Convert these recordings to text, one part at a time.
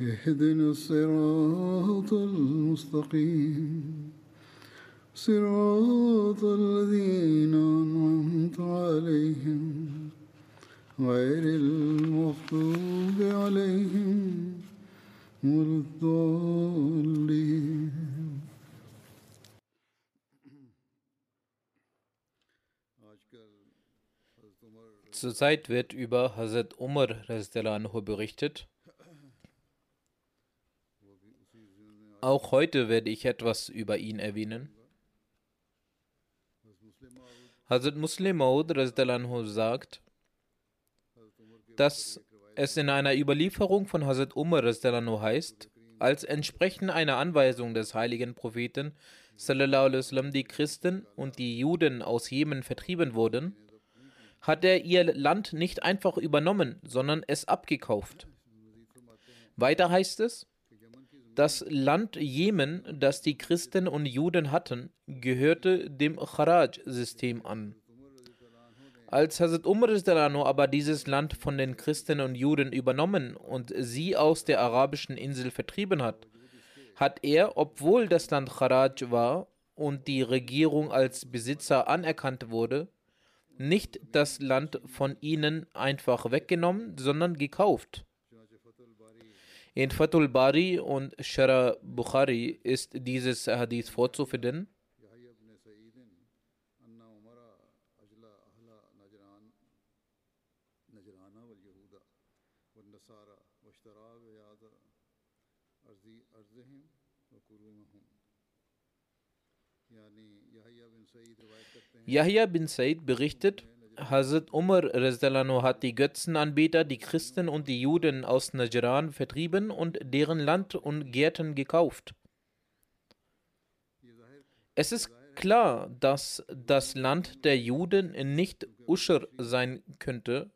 اهدنا الصراط المستقيم صراط الذين أنعمت عليهم غير المغضوب عليهم ولا الضالين Zurzeit wird über Hazrat Umar radiallahu berichtet. Auch heute werde ich etwas über ihn erwähnen. Hazrat Muslim Maud sagt, dass es in einer Überlieferung von Hazrat Umar heißt, als entsprechend einer Anweisung des heiligen Propheten die Christen und die Juden aus Jemen vertrieben wurden, hat er ihr Land nicht einfach übernommen, sondern es abgekauft. Weiter heißt es, das Land Jemen, das die Christen und Juden hatten, gehörte dem Kharaj-System an. Als Hazrat Umar aber dieses Land von den Christen und Juden übernommen und sie aus der arabischen Insel vertrieben hat, hat er, obwohl das Land Kharaj war und die Regierung als Besitzer anerkannt wurde, nicht das Land von ihnen einfach weggenommen, sondern gekauft. In Fatul Bari und Shara Bukhari ist dieses Hadith vorzufinden. Yahya bin Said berichtet, Hazrat Umar hat die Götzenanbeter, die Christen und die Juden aus Najran vertrieben und deren Land und Gärten gekauft. Es ist klar, dass das Land der Juden nicht Uschr sein könnte,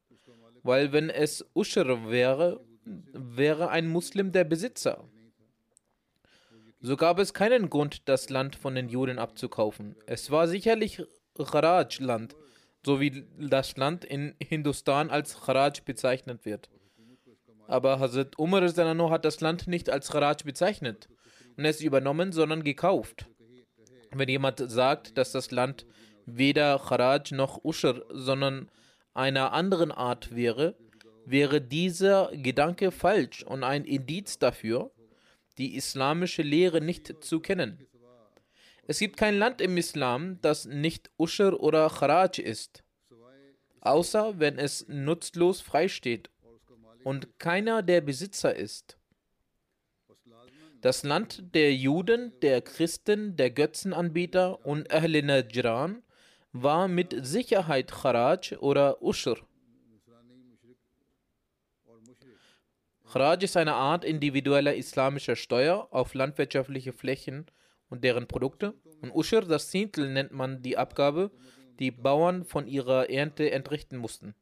weil wenn es Uschr wäre, wäre ein Muslim der Besitzer. So gab es keinen Grund, das Land von den Juden abzukaufen. Es war sicherlich Kharaj-Land, so wie das Land in Hindustan als Kharaj bezeichnet wird. Aber Hazrat Umar hat das Land nicht als Kharaj bezeichnet und es übernommen, sondern gekauft. Wenn jemand sagt, dass das Land weder Kharaj noch Ushur, sondern einer anderen Art wäre, wäre dieser Gedanke falsch und ein Indiz dafür, die islamische Lehre nicht zu kennen. Es gibt kein Land im Islam, das nicht Ushur oder Kharaj ist, außer wenn es nutzlos freisteht und keiner der Besitzer ist. Das Land der Juden, der Christen, der Götzenanbieter und Ahl Najran war mit Sicherheit Kharaj oder Ushur. Kharaj ist eine Art individueller islamischer Steuer auf landwirtschaftliche Flächen und deren Produkte. Und Ushur, das Zehntel, nennt man die Abgabe, die Bauern von ihrer Ernte entrichten mussten.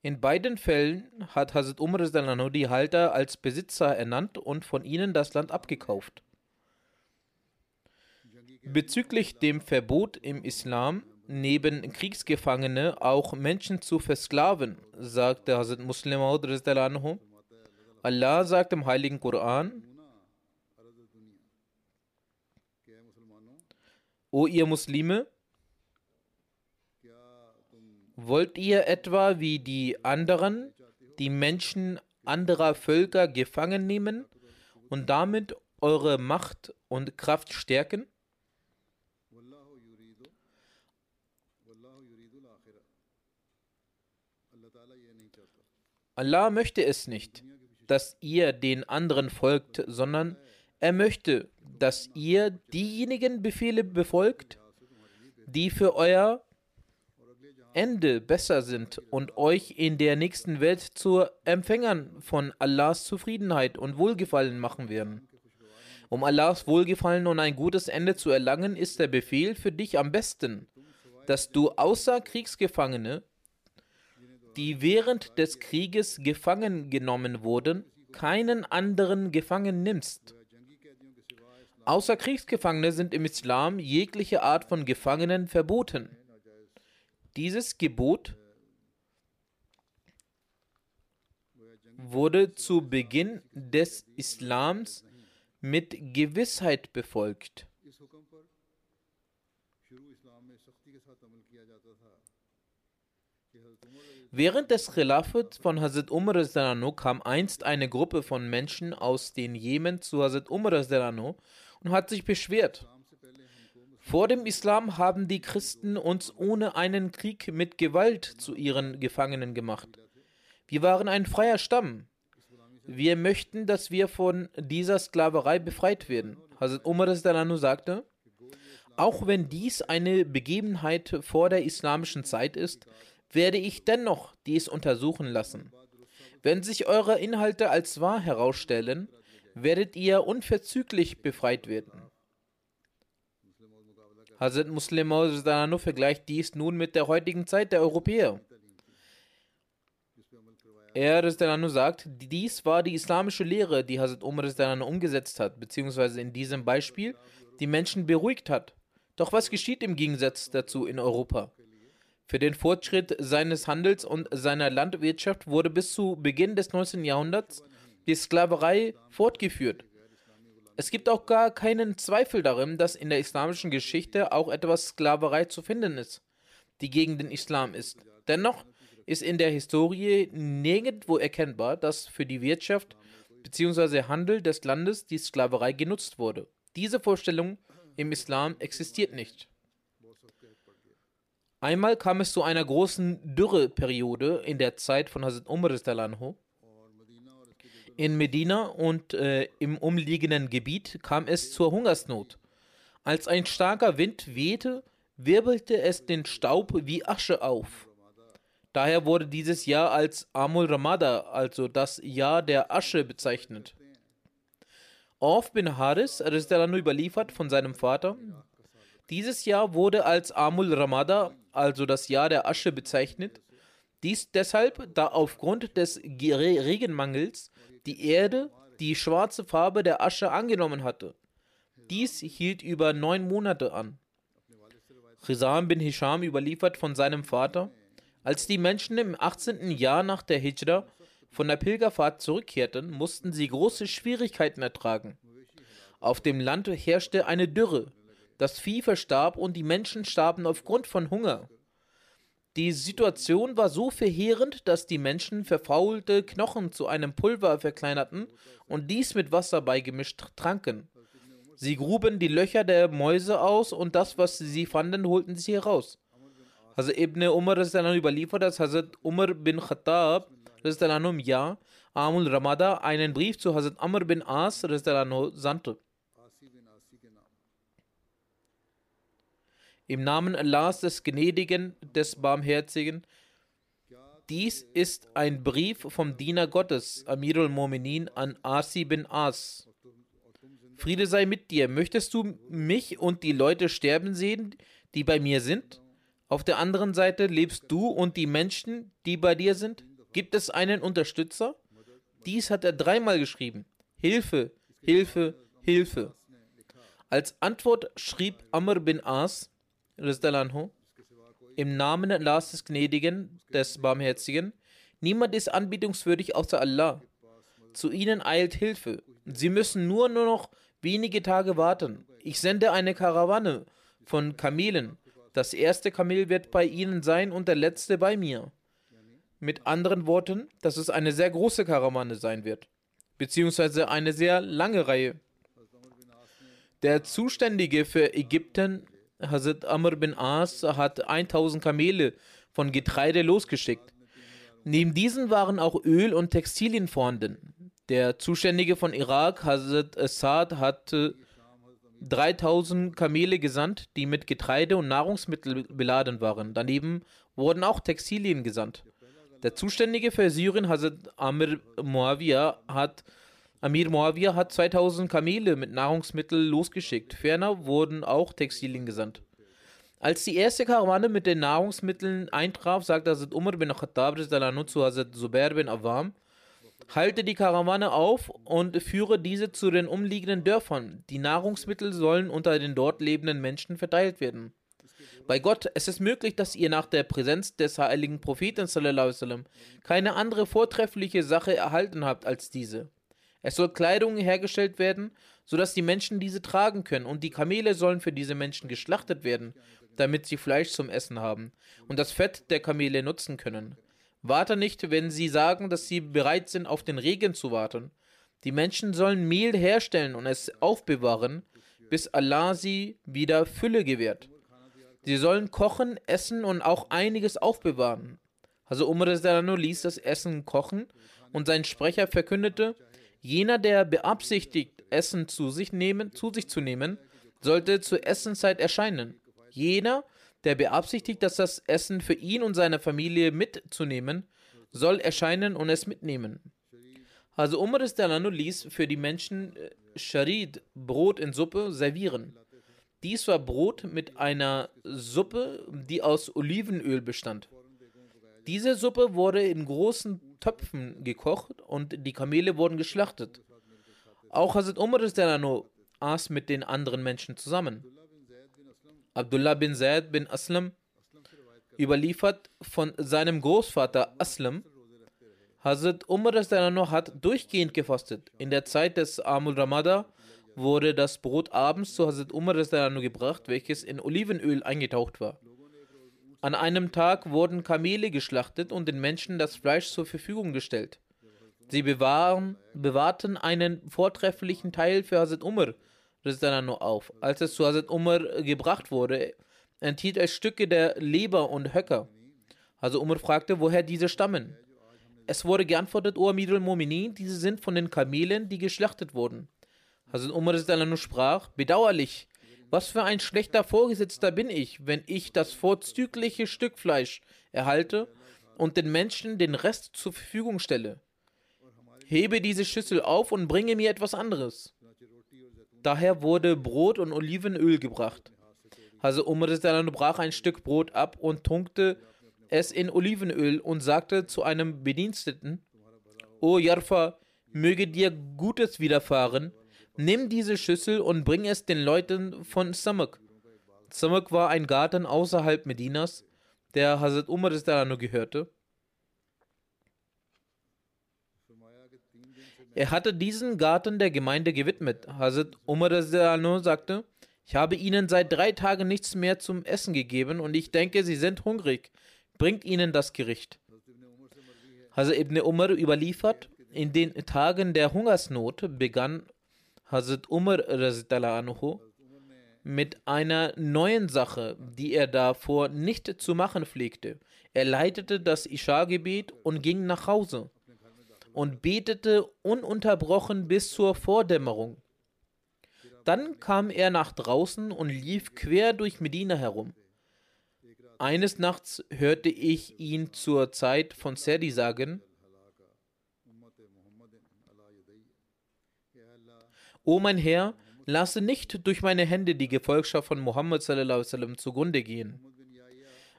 In beiden Fällen hat Hazrat Umar die Halter als Besitzer ernannt und von ihnen das Land abgekauft. Bezüglich dem Verbot im Islam, neben Kriegsgefangene auch Menschen zu versklaven, sagte Hazrat Muslim anhu. Allah sagt im Heiligen Koran, O ihr Muslime, Wollt ihr etwa wie die anderen die Menschen anderer Völker gefangen nehmen und damit eure Macht und Kraft stärken? Allah möchte es nicht, dass ihr den anderen folgt, sondern er möchte, dass ihr diejenigen Befehle befolgt, die für euer Ende besser sind und euch in der nächsten Welt zu Empfängern von Allahs Zufriedenheit und Wohlgefallen machen werden. Um Allahs Wohlgefallen und ein gutes Ende zu erlangen, ist der Befehl für dich am besten, dass du außer Kriegsgefangene, die während des Krieges gefangen genommen wurden, keinen anderen gefangen nimmst. Außer Kriegsgefangene sind im Islam jegliche Art von Gefangenen verboten. Dieses Gebot wurde zu Beginn des Islams mit Gewissheit befolgt. Während des Khilafat von Hazrat Umar kam einst eine Gruppe von Menschen aus den Jemen zu Hazrat Umar und hat sich beschwert. Vor dem Islam haben die Christen uns ohne einen Krieg mit Gewalt zu ihren Gefangenen gemacht. Wir waren ein freier Stamm. Wir möchten, dass wir von dieser Sklaverei befreit werden. Hazrat Umar sagte, auch wenn dies eine Begebenheit vor der islamischen Zeit ist, werde ich dennoch dies untersuchen lassen. Wenn sich eure Inhalte als wahr herausstellen, werdet ihr unverzüglich befreit werden. Hazrat Muslim Maud vergleicht dies nun mit der heutigen Zeit der Europäer. Er Rizdananu sagt, dies war die islamische Lehre, die Hazrat Umar Rizdananu umgesetzt hat, beziehungsweise in diesem Beispiel die Menschen beruhigt hat. Doch was geschieht im Gegensatz dazu in Europa? Für den Fortschritt seines Handels und seiner Landwirtschaft wurde bis zu Beginn des 19. Jahrhunderts die Sklaverei fortgeführt. Es gibt auch gar keinen Zweifel darin, dass in der islamischen Geschichte auch etwas Sklaverei zu finden ist, die gegen den Islam ist. Dennoch ist in der Historie nirgendwo erkennbar, dass für die Wirtschaft bzw. Handel des Landes die Sklaverei genutzt wurde. Diese Vorstellung im Islam existiert nicht. Einmal kam es zu einer großen Dürreperiode in der Zeit von Hazrat Umar. In Medina und äh, im umliegenden Gebiet kam es zur Hungersnot. Als ein starker Wind wehte, wirbelte es den Staub wie Asche auf. Daher wurde dieses Jahr als Amul Ramada, also das Jahr der Asche, bezeichnet. Auf bin Haris Rizdalan überliefert von seinem Vater. Dieses Jahr wurde als Amul Ramada, also das Jahr der Asche, bezeichnet. Dies deshalb, da aufgrund des Ge- Regenmangels die Erde die schwarze Farbe der Asche angenommen hatte. Dies hielt über neun Monate an. Rizam bin Hisham überliefert von seinem Vater, als die Menschen im 18. Jahr nach der Hijra von der Pilgerfahrt zurückkehrten, mussten sie große Schwierigkeiten ertragen. Auf dem Land herrschte eine Dürre. Das Vieh verstarb und die Menschen starben aufgrund von Hunger. Die Situation war so verheerend, dass die Menschen verfaulte Knochen zu einem Pulver verkleinerten und dies mit Wasser beigemischt tranken. Sie gruben die Löcher der Mäuse aus und das, was sie fanden, holten sie heraus. Hazrat Ibn Umar Rizdalan überliefert, dass Hazrat Umar bin Khattab im Jahr Amul Ramada einen Brief zu Hazrat Amr bin As sandte. Im Namen Allahs des Gnädigen, des Barmherzigen. Dies ist ein Brief vom Diener Gottes, Amirul Mominin, an Asi bin As. Friede sei mit dir. Möchtest du mich und die Leute sterben sehen, die bei mir sind? Auf der anderen Seite lebst du und die Menschen, die bei dir sind? Gibt es einen Unterstützer? Dies hat er dreimal geschrieben. Hilfe, Hilfe, Hilfe. Als Antwort schrieb Amr bin As, Im Namen Allahs des Gnädigen, des Barmherzigen, niemand ist anbetungswürdig außer Allah. Zu ihnen eilt Hilfe. Sie müssen nur, nur noch wenige Tage warten. Ich sende eine Karawane von Kamelen. Das erste Kamel wird bei ihnen sein und der letzte bei mir. Mit anderen Worten, dass es eine sehr große Karawane sein wird, beziehungsweise eine sehr lange Reihe. Der Zuständige für Ägypten, Hazrat Amr bin As, hat 1000 Kamele von Getreide losgeschickt. Neben diesen waren auch Öl und Textilien vorhanden. Der Zuständige von Irak, Hazrat Assad, hatte 3000 Kamele gesandt, die mit Getreide und Nahrungsmittel beladen waren. Daneben wurden auch Textilien gesandt. Der Zuständige für Syrien, Hazrat Amir Muawiyah, hat Amir Muawiyah hat 2000 Kamele mit Nahrungsmitteln losgeschickt. Ferner wurden auch Textilien gesandt. Als die erste Karawane mit den Nahrungsmitteln eintraf, sagte Hazrat Umar bin Khattab zu Hazrat Zubair bin Awam, halte die Karawane auf und führe diese zu den umliegenden Dörfern. Die Nahrungsmittel sollen unter den dort lebenden Menschen verteilt werden. Bei Gott, es ist möglich, dass ihr nach der Präsenz des heiligen Propheten keine andere vortreffliche Sache erhalten habt als diese. Es soll Kleidung hergestellt werden, sodass die Menschen diese tragen können, und die Kamele sollen für diese Menschen geschlachtet werden, damit sie Fleisch zum Essen haben und das Fett der Kamele nutzen können. Warte nicht, wenn sie sagen, dass sie bereit sind, auf den Regen zu warten. Die Menschen sollen Mehl herstellen und es aufbewahren, bis Allah sie wieder Fülle gewährt. Sie sollen kochen, essen und auch einiges aufbewahren. Also Umar ließ das Essen kochen und sein Sprecher verkündete, jener, der beabsichtigt, Essen zu sich, nehmen, zu sich zu nehmen, sollte zur Essenszeit erscheinen. Jener, der beabsichtigt, dass das Essen für ihn und seine Familie mitzunehmen, soll erscheinen und es mitnehmen. Also Umar Dalano ließ für die Menschen äh, Sharid, Brot in Suppe, servieren. Dies war Brot mit einer Suppe, die aus Olivenöl bestand. Diese Suppe wurde in großen Töpfen gekocht und die Kamele wurden geschlachtet. Auch Hazrat Umar aß mit den anderen Menschen zusammen. Abdullah bin Zaid bin Aslam überliefert von seinem Großvater Aslam, Hazrat Umar hat durchgehend gefastet. In der Zeit des Amul Ramada wurde das Brot abends zu Hazrat Umar gebracht, welches in Olivenöl eingetaucht war. An einem Tag wurden Kamele geschlachtet und den Menschen das Fleisch zur Verfügung gestellt. Sie bewahren, bewahrten einen vortrefflichen Teil für Hazrat Umar auf. Als es zu Hazrat Umar gebracht wurde, enthielt es Stücke der Leber und Höcker. Also Umar fragte, woher diese stammen. Es wurde geantwortet, O Amir al-Mominin, diese sind von den Kamelen, die geschlachtet wurden. Hazrat Umar sprach, bedauerlich, was für ein schlechter Vorgesetzter bin ich, wenn ich das vorzügliche Stück Fleisch erhalte und den Menschen den Rest zur Verfügung stelle. Hebe diese Schüssel auf und bringe mir etwas anderes. Daher wurde Brot und Olivenöl gebracht. Also Umar brach ein Stück Brot ab und tunkte es in Olivenöl und sagte zu einem Bediensteten, O Jarfa, möge dir Gutes widerfahren, nimm diese Schüssel und bring es den Leuten von Samak. Samak war ein Garten außerhalb Medinas, der Hazrat Umar gehörte. Er hatte diesen Garten der Gemeinde gewidmet. Hazrat Umar sagte, ich habe ihnen seit drei Tagen nichts mehr zum Essen gegeben und ich denke, sie sind hungrig. Bringt ihnen das Gericht. Hazrat Ibn Umar überliefert, in den Tagen der Hungersnot begann Hazrat Umar anhu mit einer neuen Sache, die er davor nicht zu machen pflegte. Er leitete das Isha-Gebet und ging nach Hause und betete ununterbrochen bis zur Vordämmerung. Dann kam er nach draußen und lief quer durch Medina herum. Eines Nachts hörte ich ihn zur Zeit von Sadi sagen, O mein Herr, lasse nicht durch meine Hände die Gefolgschaft von Muhammad sallam, zugrunde gehen.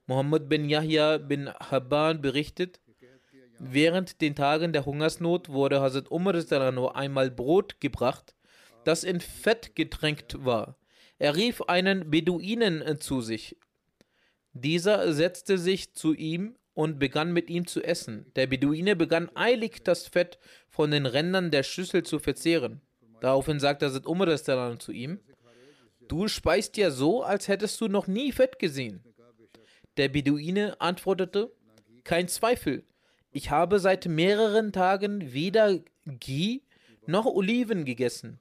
Muhammad bin Yahya bin Habban berichtet, Während den Tagen der Hungersnot wurde Hazrat Umar einmal Brot gebracht, das in Fett getränkt war. Er rief einen Beduinen zu sich. Dieser setzte sich zu ihm und begann mit ihm zu essen. Der Beduine begann eilig das Fett von den Rändern der Schüssel zu verzehren. Daraufhin sagte Hazrat Umar zu ihm: Du speist ja so, als hättest du noch nie Fett gesehen. Der Beduine antwortete, kein Zweifel, ich habe seit mehreren Tagen weder Ghee noch Oliven gegessen.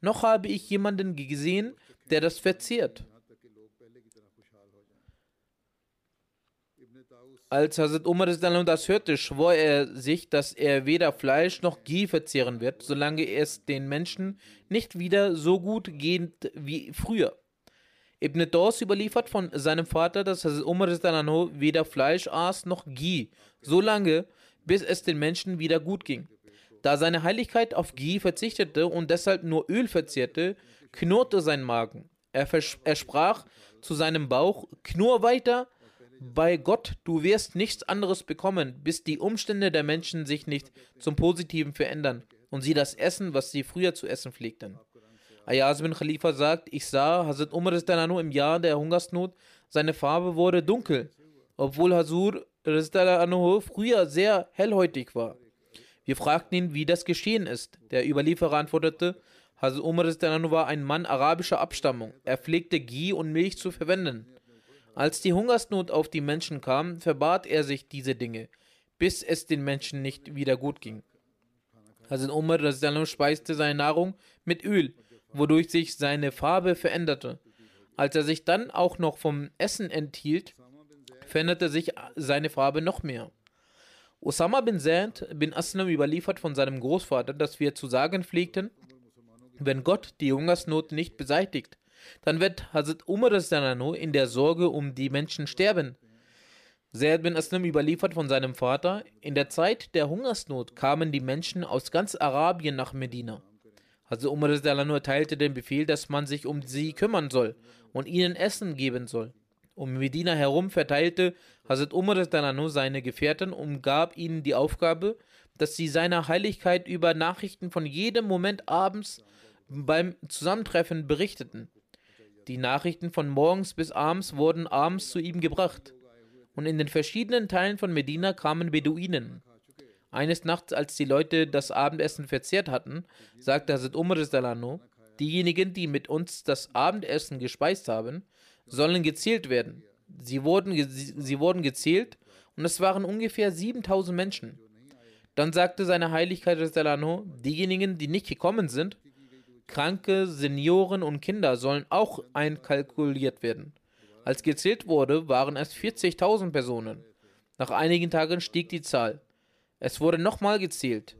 Noch habe ich jemanden gesehen, der das verzehrt. Als Hazrat Umar das hörte, schwor er sich, dass er weder Fleisch noch Ghee verzehren wird, solange es den Menschen nicht wieder so gut geht wie früher. Ibn Dawes überliefert von seinem Vater, dass Hazrat Umar weder Fleisch aß noch Ghee, solange bis es den Menschen wieder gut ging. Da seine Heiligkeit auf Ghee verzichtete und deshalb nur Öl verzehrte, knurrte sein Magen. Er, er sprach zu seinem Bauch: Knurr weiter, bei Gott, du wirst nichts anderes bekommen, bis die Umstände der Menschen sich nicht zum Positiven verändern und sie das essen, was sie früher zu essen pflegten. Ayaz bin Khalifa sagt, ich sah Hazrat Umar im Jahr der Hungersnot, seine Farbe wurde dunkel, obwohl Hazur früher sehr hellhäutig war. Wir fragten ihn, wie das geschehen ist. Der Überlieferer antwortete, Hazrat Umar war ein Mann arabischer Abstammung. Er pflegte Ghee und Milch zu verwenden. Als die Hungersnot auf die Menschen kam, verbat er sich diese Dinge, bis es den Menschen nicht wieder gut ging. Hazrat Umar speiste seine Nahrung mit Öl, wodurch sich seine Farbe veränderte. Als er sich dann auch noch vom Essen enthielt, veränderte sich seine Farbe noch mehr. Osama bin Zaid bin Aslam überliefert von seinem Großvater, dass wir zu sagen pflegten, wenn Gott die Hungersnot nicht beseitigt, dann wird Hazrat Umar in der Sorge um die Menschen sterben. Zaid bin Aslam überliefert von seinem Vater, in der Zeit der Hungersnot kamen die Menschen aus ganz Arabien nach Medina. Hazrat Umar erteilte den Befehl, dass man sich um sie kümmern soll und ihnen Essen geben soll. Um Medina herum verteilte Hazrat Umar seine Gefährten und gab ihnen die Aufgabe, dass sie seiner Heiligkeit über Nachrichten von jedem Moment abends beim Zusammentreffen berichteten. Die Nachrichten von morgens bis abends wurden abends zu ihm gebracht. Und in den verschiedenen Teilen von Medina kamen Beduinen. Eines Nachts, als die Leute das Abendessen verzehrt hatten, sagte Hazrat Umar diejenigen, die mit uns das Abendessen gespeist haben, sollen gezählt werden. Sie wurden, sie wurden gezählt und es waren ungefähr 7000 Menschen. Dann sagte seine Heiligkeit diejenigen, die nicht gekommen sind, Kranke, Senioren und Kinder sollen auch einkalkuliert werden. Als gezählt wurde, waren es 40.000 Personen. Nach einigen Tagen stieg die Zahl. Es wurde nochmal gezählt.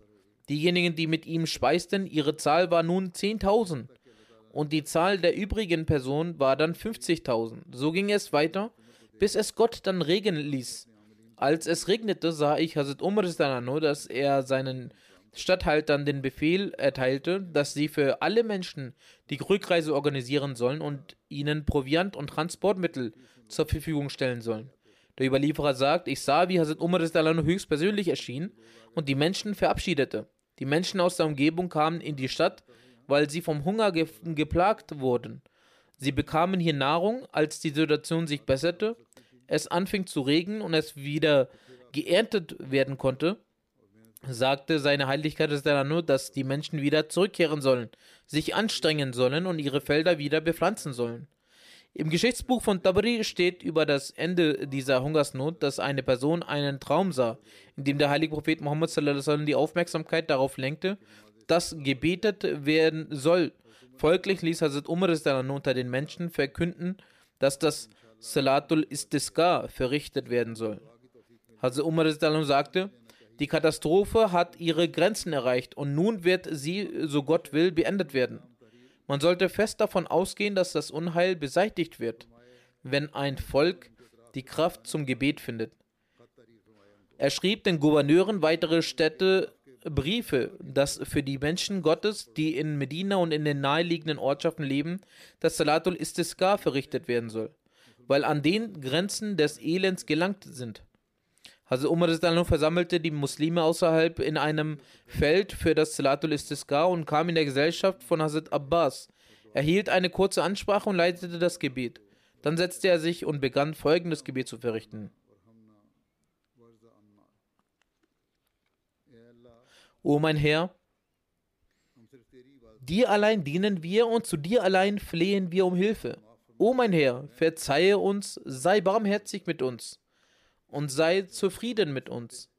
Diejenigen, die mit ihm speisten, ihre Zahl war nun 10.000. Und die Zahl der übrigen Personen war dann 50.000. So ging es weiter, bis es Gott dann regnen ließ. Als es regnete, sah ich Hazrat Umar dass er seinen Statthaltern den Befehl erteilte, dass sie für alle Menschen die Rückreise organisieren sollen und ihnen Proviant und Transportmittel zur Verfügung stellen sollen. Der Überlieferer sagt, ich sah, wie Hazrat Umar höchstpersönlich erschien und die Menschen verabschiedete. Die Menschen aus der Umgebung kamen in die Stadt, weil sie vom Hunger ge geplagt wurden. Sie bekamen hier Nahrung, als die Situation sich besserte, es anfing zu regnen und es wieder geerntet werden konnte sagte seine Heiligkeit ist nur, dass die Menschen wieder zurückkehren sollen, sich anstrengen sollen und ihre Felder wieder bepflanzen sollen. Im Geschichtsbuch von Tabri steht über das Ende dieser Hungersnot, dass eine Person einen Traum sah, in dem der heilige Prophet Muhammad die Aufmerksamkeit darauf lenkte, dass gebetet werden soll. Folglich ließ Hazrat Umar unter den Menschen verkünden, dass das Salatul Istisqa verrichtet werden soll. Hazrat Umar sagte, die Katastrophe hat ihre Grenzen erreicht und nun wird sie, so Gott will, beendet werden. Man sollte fest davon ausgehen, dass das Unheil beseitigt wird, wenn ein Volk die Kraft zum Gebet findet. Er schrieb den Gouverneuren weitere Städte Briefe, dass für die Menschen Gottes, die in Medina und in den naheliegenden Ortschaften leben, das Salatul Istisqa verrichtet werden soll, weil an den Grenzen des Elends gelangt sind. Also Umar versammelte die Muslime außerhalb in einem Feld für das Salatul Istisqa und kam in der Gesellschaft von Hazrat Abbas. Er hielt eine kurze Ansprache und leitete das Gebet. Dann setzte er sich und begann folgendes Gebet zu verrichten. O mein Herr, Dir allein dienen wir und zu dir allein flehen wir um Hilfe. O mein Herr, verzeihe uns, sei barmherzig mit uns und sei zufrieden mit uns.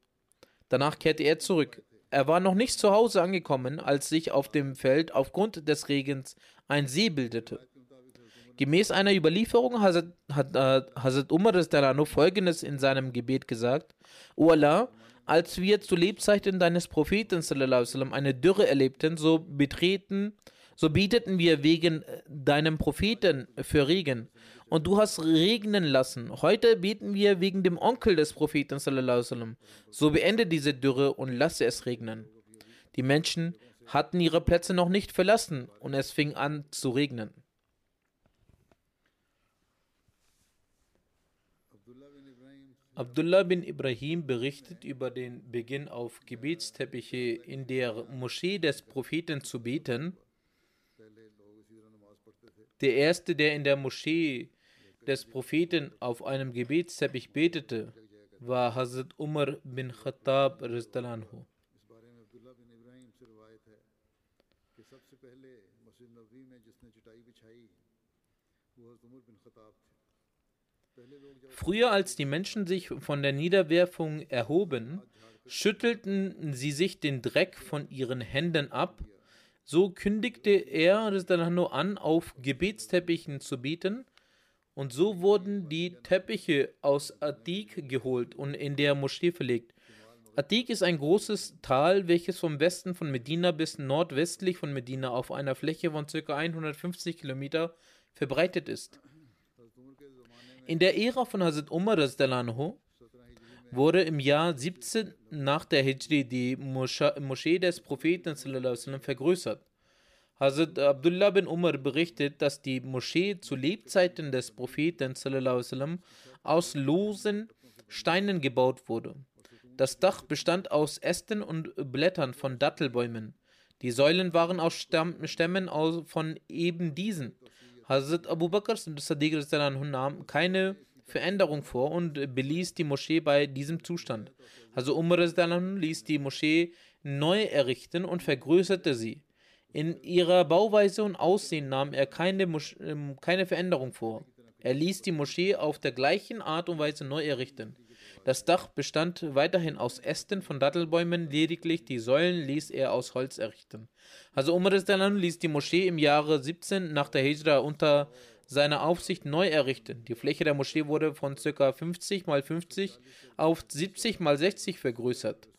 Danach kehrte er zurück. Er war noch nicht zu Hause angekommen, als sich auf dem Feld aufgrund des Regens ein See bildete. Gemäß einer Überlieferung hat, hat äh, Hazrat Umar folgendes in seinem Gebet gesagt: O Allah, als wir zu Lebzeiten deines Propheten sallam, eine Dürre erlebten, so betreten, so beteten wir wegen deinem Propheten für Regen. Und du hast regnen lassen. Heute beten wir wegen dem Onkel des Propheten. So beende diese Dürre und lasse es regnen. Die Menschen hatten ihre Plätze noch nicht verlassen und es fing an zu regnen. Abdullah bin Ibrahim berichtet über den Beginn auf Gebetsteppiche in der Moschee des Propheten zu beten. Der erste, der in der Moschee des Propheten auf einem Gebetsteppich betete, war Hazrat Umar bin Khattab. Rizdalanhu. Früher, als die Menschen sich von der Niederwerfung erhoben, schüttelten sie sich den Dreck von ihren Händen ab. So kündigte er an, auf Gebetsteppichen zu beten. Und so wurden die Teppiche aus Atik geholt und in der Moschee verlegt. Atik ist ein großes Tal, welches vom Westen von Medina bis nordwestlich von Medina auf einer Fläche von ca. 150 Kilometer verbreitet ist. In der Ära von Hazrat Umar wurde im Jahr 17 nach der Hijri die Moschee des Propheten vergrößert. Hazrat Abdullah bin Umar berichtet, dass die Moschee zu Lebzeiten des Propheten aus losen Steinen gebaut wurde. Das Dach bestand aus Ästen und Blättern von Dattelbäumen. Die Säulen waren aus Stämmen von eben diesen. Hazrat Abu Bakr Sadiq nahm keine Veränderung vor und beließ die Moschee bei diesem Zustand. Also Umar ließ die Moschee neu errichten und vergrößerte sie. In ihrer Bauweise und Aussehen nahm er keine, Mosch ähm, keine Veränderung vor. Er ließ die Moschee auf der gleichen Art und Weise neu errichten. Das Dach bestand weiterhin aus Ästen von Dattelbäumen, lediglich die Säulen ließ er aus Holz errichten. Also Umar ließ die Moschee im Jahre 17 nach der Hijra unter seiner Aufsicht neu errichten. Die Fläche der Moschee wurde von ca. 50 mal 50 auf 70 mal 60 vergrößert.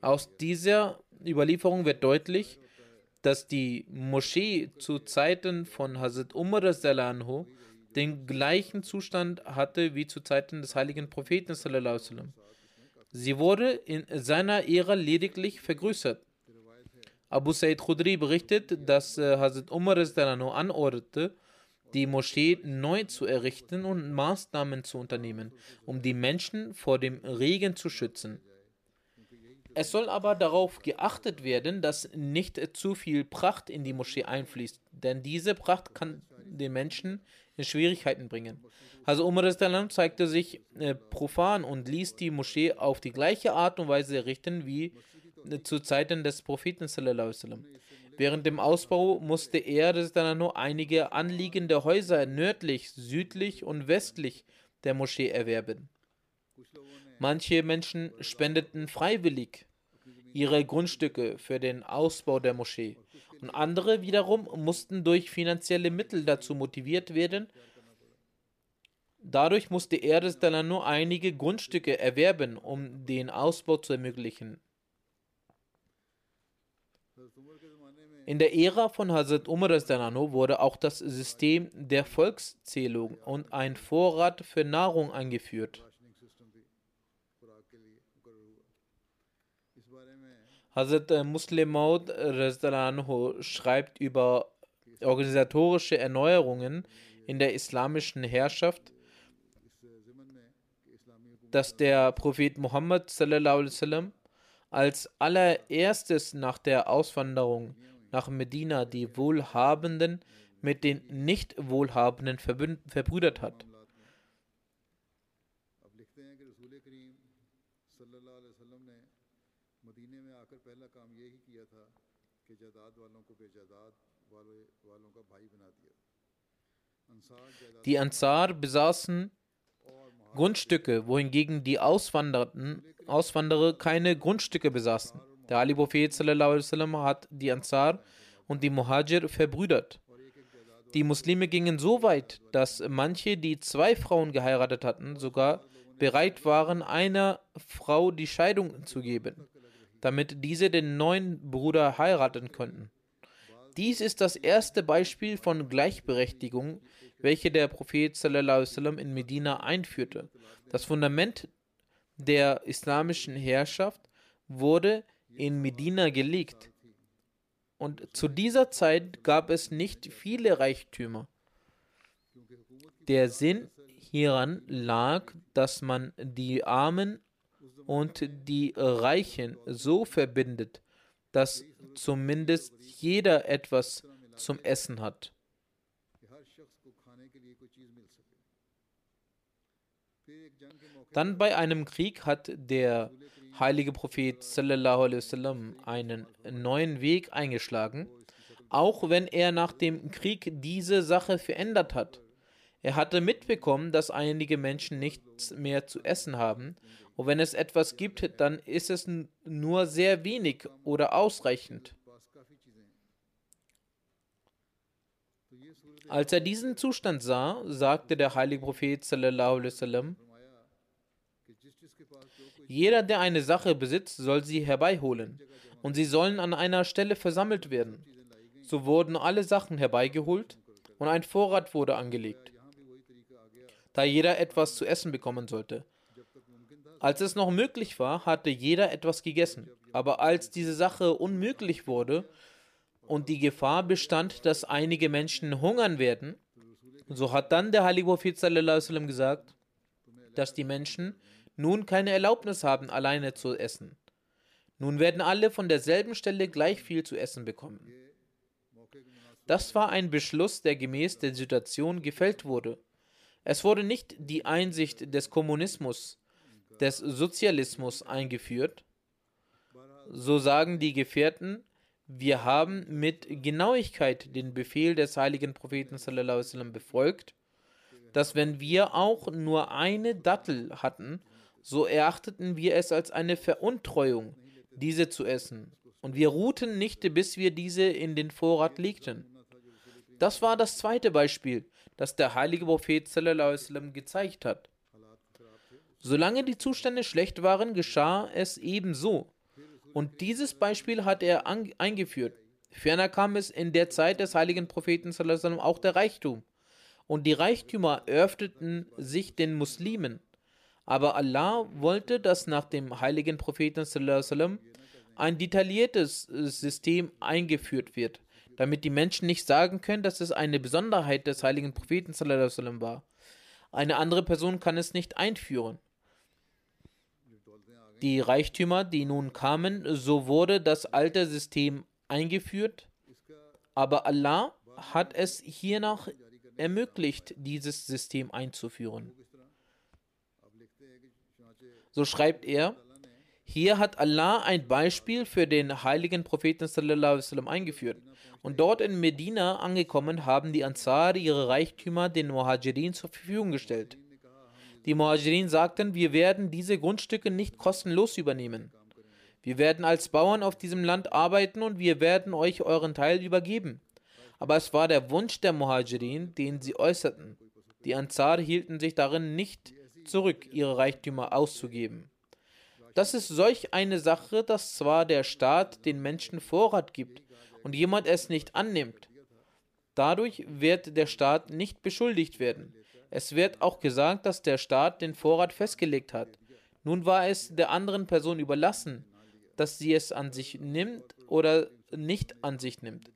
Aus dieser Überlieferung wird deutlich, dass die Moschee zu Zeiten von Hazrat Umar den gleichen Zustand hatte wie zu Zeiten des heiligen Propheten. Sie wurde in seiner Ära lediglich vergrößert. Abu Said Khudri berichtet, dass äh, Hazrat Umar anordnete, die Moschee neu zu errichten und Maßnahmen zu unternehmen, um die Menschen vor dem Regen zu schützen. Es soll aber darauf geachtet werden, dass nicht zu viel Pracht in die Moschee einfließt, denn diese Pracht kann den Menschen in Schwierigkeiten bringen. Also Umar zeigte sich äh, profan und ließ die Moschee auf die gleiche Art und Weise errichten wie äh, zu Zeiten des Propheten. Während dem Ausbau musste er nur einige anliegende Häuser nördlich, südlich und westlich der Moschee erwerben. Manche Menschen spendeten freiwillig ihre Grundstücke für den Ausbau der Moschee und andere wiederum mussten durch finanzielle Mittel dazu motiviert werden. Dadurch musste er dann nur einige Grundstücke erwerben, um den Ausbau zu ermöglichen. In der Ära von Hazrat Umar wurde auch das System der Volkszählung und ein Vorrat für Nahrung eingeführt. Hazrat äh, Muslim Maud schreibt über organisatorische Erneuerungen in der islamischen Herrschaft, dass der Prophet Muhammad sallam, als allererstes nach der Auswanderung nach Medina die Wohlhabenden mit den Nicht-Wohlhabenden verbrüdert hat. Die Ansar besaßen Grundstücke, wohingegen die Auswanderten, Auswanderer keine Grundstücke besaßen. Der Ali-Prophet hat die Ansar und die Muhajir verbrüdert. Die Muslime gingen so weit, dass manche, die zwei Frauen geheiratet hatten, sogar bereit waren, einer Frau die Scheidung zu geben, damit diese den neuen Bruder heiraten könnten. Dies ist das erste Beispiel von Gleichberechtigung, welche der Prophet sallam, in Medina einführte. Das Fundament der islamischen Herrschaft wurde in Medina gelegt. Und zu dieser Zeit gab es nicht viele Reichtümer. Der Sinn hieran lag, dass man die Armen und die Reichen so verbindet, dass zumindest jeder etwas zum Essen hat. Dann bei einem Krieg hat der heilige Prophet wasallam einen neuen Weg eingeschlagen, auch wenn er nach dem Krieg diese Sache verändert hat. Er hatte mitbekommen, dass einige Menschen nichts mehr zu essen haben, und wenn es etwas gibt, dann ist es nur sehr wenig oder ausreichend. Als er diesen Zustand sah, sagte der heilige Prophet wasallam, jeder, der eine Sache besitzt, soll sie herbeiholen, und sie sollen an einer Stelle versammelt werden. So wurden alle Sachen herbeigeholt und ein Vorrat wurde angelegt, da jeder etwas zu essen bekommen sollte. Als es noch möglich war, hatte jeder etwas gegessen. Aber als diese Sache unmöglich wurde und die Gefahr bestand, dass einige Menschen hungern werden, so hat dann der Heilige Prophet gesagt, dass die Menschen nun keine Erlaubnis haben, alleine zu essen. Nun werden alle von derselben Stelle gleich viel zu essen bekommen. Das war ein Beschluss, der gemäß der Situation gefällt wurde. Es wurde nicht die Einsicht des Kommunismus, des Sozialismus eingeführt. So sagen die Gefährten, wir haben mit Genauigkeit den Befehl des heiligen Propheten sallam, befolgt, dass wenn wir auch nur eine Dattel hatten, so erachteten wir es als eine Veruntreuung, diese zu essen. Und wir ruhten nicht, bis wir diese in den Vorrat legten. Das war das zweite Beispiel, das der heilige Prophet gezeigt hat. Solange die Zustände schlecht waren, geschah es ebenso. Und dieses Beispiel hat er eingeführt. Ferner kam es in der Zeit des heiligen Propheten auch der Reichtum. Und die Reichtümer öffneten sich den Muslimen. Aber Allah wollte, dass nach dem heiligen Propheten ein detailliertes System eingeführt wird, damit die Menschen nicht sagen können, dass es eine Besonderheit des heiligen Propheten war. Eine andere Person kann es nicht einführen. Die Reichtümer, die nun kamen, so wurde das alte System eingeführt, aber Allah hat es hiernach ermöglicht, dieses System einzuführen. So schreibt er, hier hat Allah ein Beispiel für den heiligen Propheten sallam, eingeführt. Und dort in Medina angekommen haben die Ansar ihre Reichtümer den Muhajirin zur Verfügung gestellt. Die Muhajirin sagten, wir werden diese Grundstücke nicht kostenlos übernehmen. Wir werden als Bauern auf diesem Land arbeiten und wir werden euch euren Teil übergeben. Aber es war der Wunsch der Muhajirin, den sie äußerten. Die Ansar hielten sich darin nicht zurück, ihre Reichtümer auszugeben. Das ist solch eine Sache, dass zwar der Staat den Menschen Vorrat gibt und jemand es nicht annimmt, dadurch wird der Staat nicht beschuldigt werden. Es wird auch gesagt, dass der Staat den Vorrat festgelegt hat. Nun war es der anderen Person überlassen, dass sie es an sich nimmt oder nicht an sich nimmt.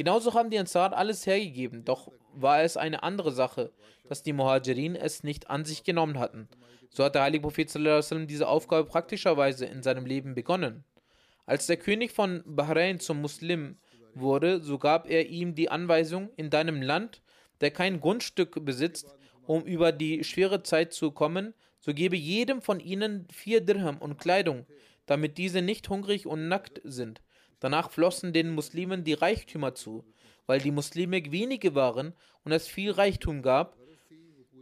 Genauso haben die Ansar alles hergegeben, doch war es eine andere Sache, dass die Muhajirin es nicht an sich genommen hatten. So hat der heilige Prophet sallam, diese Aufgabe praktischerweise in seinem Leben begonnen. Als der König von Bahrain zum Muslim wurde, so gab er ihm die Anweisung, in deinem Land, der kein Grundstück besitzt, um über die schwere Zeit zu kommen, so gebe jedem von ihnen vier Dirham und Kleidung, damit diese nicht hungrig und nackt sind. Danach flossen den Muslimen die Reichtümer zu. weil die Muslime wenige waren und es viel Reichtum gab.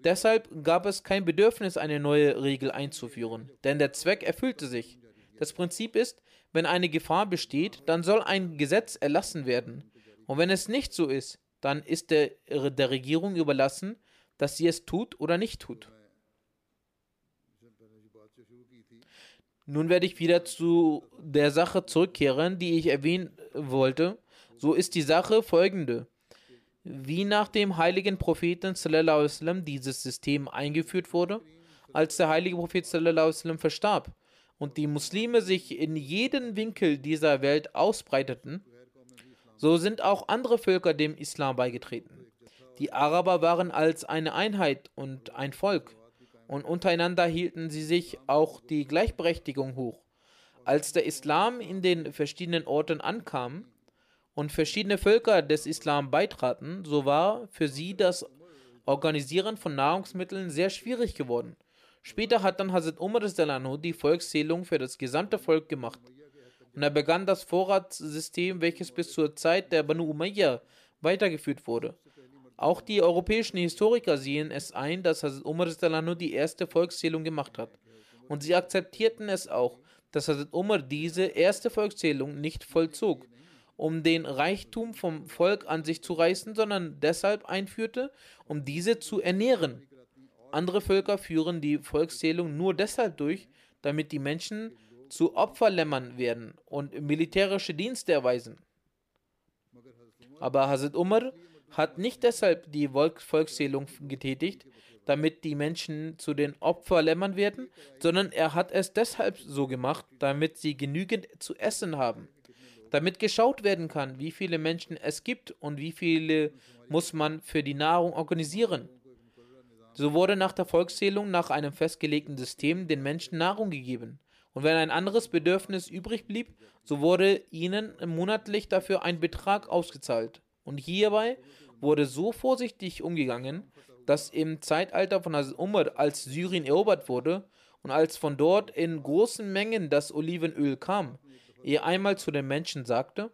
Deshalb gab es kein Bedürfnis, eine neue Regel einzuführen, denn der Zweck erfüllte sich. Das Prinzip ist, wenn eine Gefahr besteht, dann soll ein Gesetz erlassen werden. Und wenn es nicht so ist, dann ist der, der Regierung überlassen, dass sie es tut oder nicht tut. Nun werde ich wieder zu der Sache zurückkehren, die ich erwähnen wollte. So ist die Sache folgende. Wie nach dem heiligen Propheten sallam, dieses System eingeführt wurde, als der heilige Prophet sallam, verstarb und die Muslime sich in jedem Winkel dieser Welt ausbreiteten, so sind auch andere Völker dem Islam beigetreten. Die Araber waren als eine Einheit und ein Volk und untereinander hielten sie sich auch die Gleichberechtigung hoch. Als der Islam in den verschiedenen Orten ankam und verschiedene Völker des Islam beitraten, so war für sie das Organisieren von Nahrungsmitteln sehr schwierig geworden. Später hat dann Hazrat Umar die Volkszählung für das gesamte Volk gemacht. Und er begann das Vorratssystem, welches bis zur Zeit der Banu Umayyah weitergeführt wurde. Auch die europäischen Historiker sehen es ein, dass Hazrat Umar die erste Volkszählung gemacht hat. Und sie akzeptierten es auch, dass Hazrat Umar diese erste Volkszählung nicht vollzog, um den Reichtum vom Volk an sich zu reißen, sondern deshalb einführte, um diese zu ernähren. Andere Völker führen die Volkszählung nur deshalb durch, damit die Menschen zu Opferlämmern werden und militärische Dienste erweisen. Aber Hazrat Umar hat nicht deshalb die Volkszählung getätigt, damit die Menschen zu den Opferlämmern werden, sondern er hat es deshalb so gemacht, damit sie genügend zu essen haben. Damit geschaut werden kann, wie viele Menschen es gibt und wie viele muss man für die Nahrung organisieren. So wurde nach der Volkszählung nach einem festgelegten System den Menschen Nahrung gegeben. Und wenn ein anderes Bedürfnis übrig blieb, so wurde ihnen monatlich dafür ein Betrag ausgezahlt. Und hierbei wurde so vorsichtig umgegangen, dass im Zeitalter von Umar, als Syrien erobert wurde und als von dort in großen Mengen das Olivenöl kam, er einmal zu den Menschen sagte,